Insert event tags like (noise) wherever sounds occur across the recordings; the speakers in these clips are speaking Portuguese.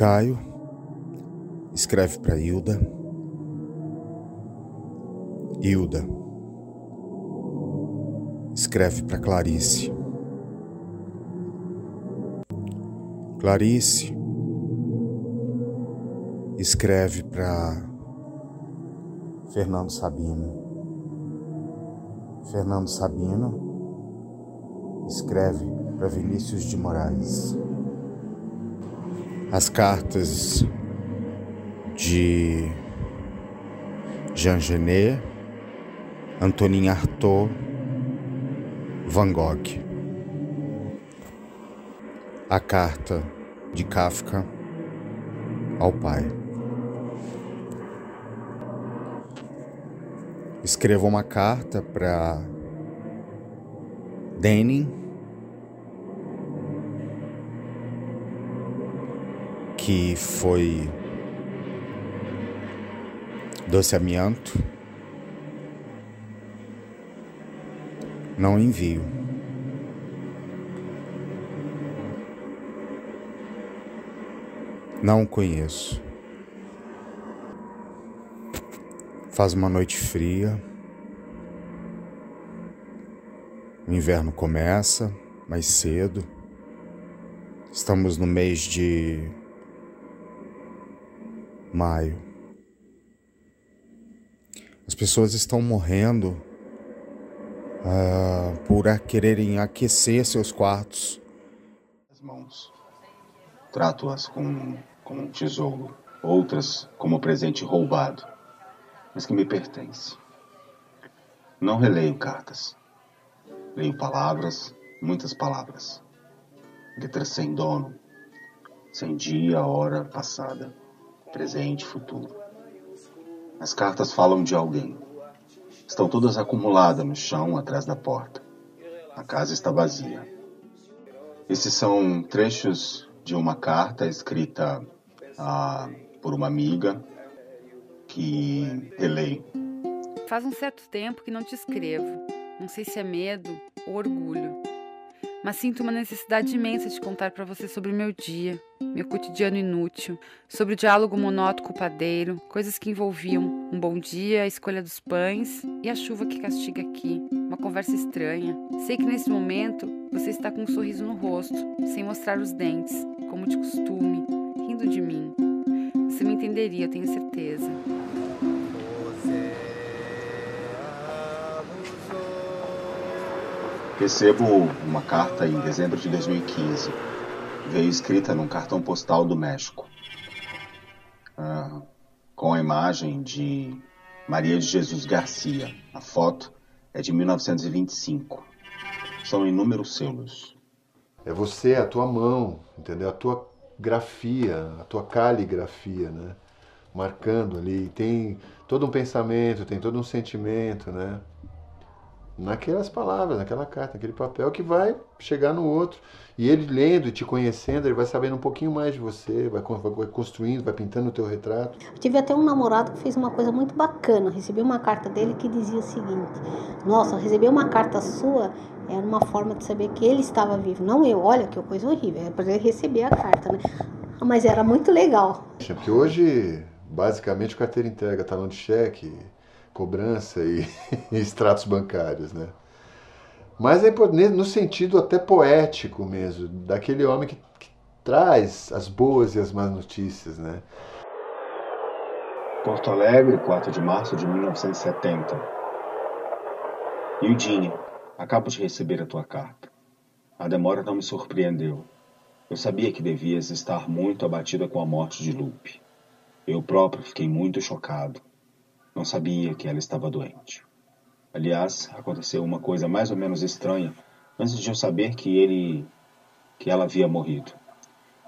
Caio escreve para Hilda. Hilda escreve para Clarice. Clarice escreve para Fernando Sabino. Fernando Sabino escreve para Vinícius de Moraes. As cartas de Jean Genet, Antonin Artaud, Van Gogh. A carta de Kafka ao pai. Escreva uma carta para Denning que foi doce amianto, não envio. Não conheço. Faz uma noite fria. O inverno começa mais cedo. Estamos no mês de maio. As pessoas estão morrendo uh, por quererem aquecer seus quartos. As mãos. Trato-as como, como um tesouro, outras como presente roubado, mas que me pertence. Não releio cartas. Leio palavras, muitas palavras. Letras sem dono, sem dia, hora passada presente futuro. As cartas falam de alguém. Estão todas acumuladas no chão atrás da porta. A casa está vazia. Esses são trechos de uma carta escrita ah, por uma amiga que releio. Faz um certo tempo que não te escrevo. Não sei se é medo ou orgulho mas sinto uma necessidade imensa de contar para você sobre o meu dia, meu cotidiano inútil, sobre o diálogo monótono com o padeiro, coisas que envolviam um bom dia, a escolha dos pães e a chuva que castiga aqui, uma conversa estranha. Sei que nesse momento você está com um sorriso no rosto, sem mostrar os dentes, como de costume, rindo de mim. Você me entenderia, tenho certeza. Recebo uma carta em dezembro de 2015. Veio escrita num cartão postal do México. Ah, com a imagem de Maria de Jesus Garcia. A foto é de 1925. São inúmeros selos. É você, a tua mão, entendeu? A tua grafia, a tua caligrafia, né? Marcando ali. Tem todo um pensamento, tem todo um sentimento, né? Naquelas palavras, naquela carta, naquele papel que vai chegar no outro. E ele lendo e te conhecendo, ele vai sabendo um pouquinho mais de você, vai, vai construindo, vai pintando o teu retrato. Eu tive até um namorado que fez uma coisa muito bacana. Recebi uma carta dele que dizia o seguinte: Nossa, receber uma carta sua era uma forma de saber que ele estava vivo, não eu. Olha que coisa horrível, é para ele receber a carta, né? Mas era muito legal. Porque hoje, basicamente, carteira entrega, talão de cheque, cobrança (laughs) e, extratos bancários, né? Mas é no sentido até poético mesmo, daquele homem que, que traz as boas e as más notícias, né? Porto Alegre, 4 de março de 1970. Eudine, acabo de receber a tua carta. A demora não me surpreendeu. Eu sabia que devias estar muito abatida com a morte de Lupe. Eu próprio fiquei muito chocado. Não sabia que ela estava doente. Aliás, aconteceu uma coisa mais ou menos estranha antes de eu saber que ele que ela havia morrido.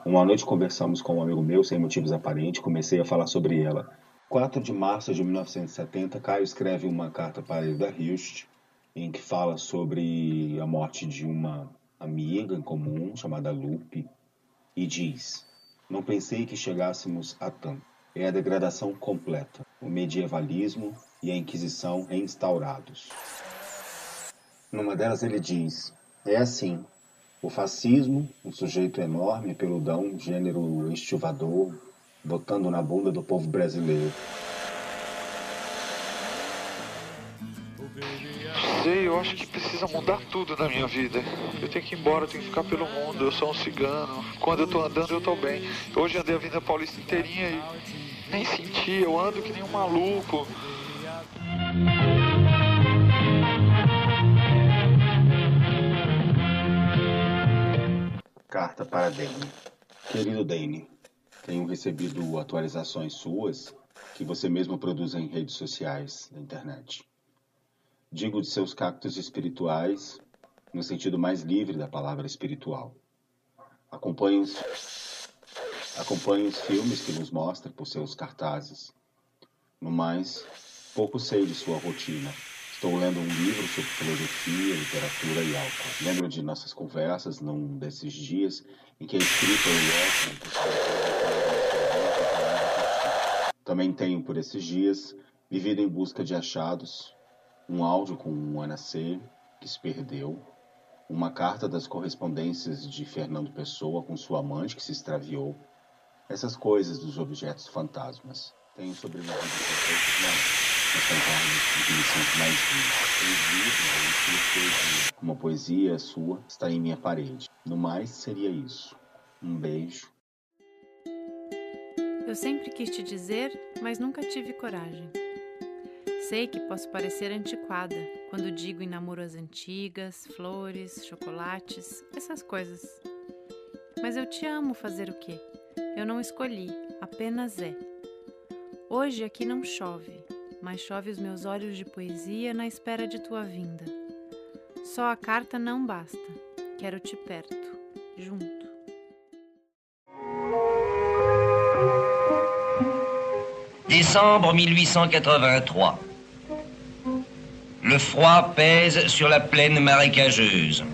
Uma noite conversamos com um amigo meu sem motivos aparentes, comecei a falar sobre ela. 4 de março de 1970, Caio escreve uma carta para Hilda Hilst, em que fala sobre a morte de uma amiga em comum chamada Lupe e diz: Não pensei que chegássemos a tanto é a degradação completa, o medievalismo e a Inquisição reinstaurados. Numa delas ele diz: É assim, O fascismo, um sujeito enorme, peludão, gênero estivador, botando na bunda do povo brasileiro. Acho que precisa mudar tudo na minha vida. Eu tenho que ir embora, eu tenho que ficar pelo mundo, eu sou um cigano. Quando eu tô andando, eu tô bem. Hoje andei a Avenida Paulista inteirinha e nem senti, eu ando que nem um maluco. Carta para Dane. Querido Dane, tenho recebido atualizações suas que você mesmo produz em redes sociais da internet. Digo de seus cactos espirituais no sentido mais livre da palavra espiritual. Acompanho os, acompanho os filmes que nos mostra por seus cartazes. No mais, pouco sei de sua rotina. Estou lendo um livro sobre filosofia, literatura e álcool. Lembro de nossas conversas num desses dias em que a escrita e Também tenho, por esses dias, vivido em busca de achados, um áudio com um Anacê que se perdeu, uma carta das correspondências de Fernando Pessoa com sua amante que se extraviou, essas coisas dos objetos fantasmas. Tenho sobrevivido com não mas cantarmos que me sinto mais vivo. Uma poesia sua está em minha parede. No mais, seria isso. Um beijo. Eu sempre quis te dizer, mas nunca tive coragem. Sei que posso parecer antiquada quando digo em namoros antigas, flores, chocolates, essas coisas. Mas eu te amo fazer o quê? Eu não escolhi, apenas é. Hoje aqui não chove, mas chove os meus olhos de poesia na espera de tua vinda. Só a carta não basta, quero-te perto, junto. Décembre 1883. Le froid pèse sur la plaine marécageuse.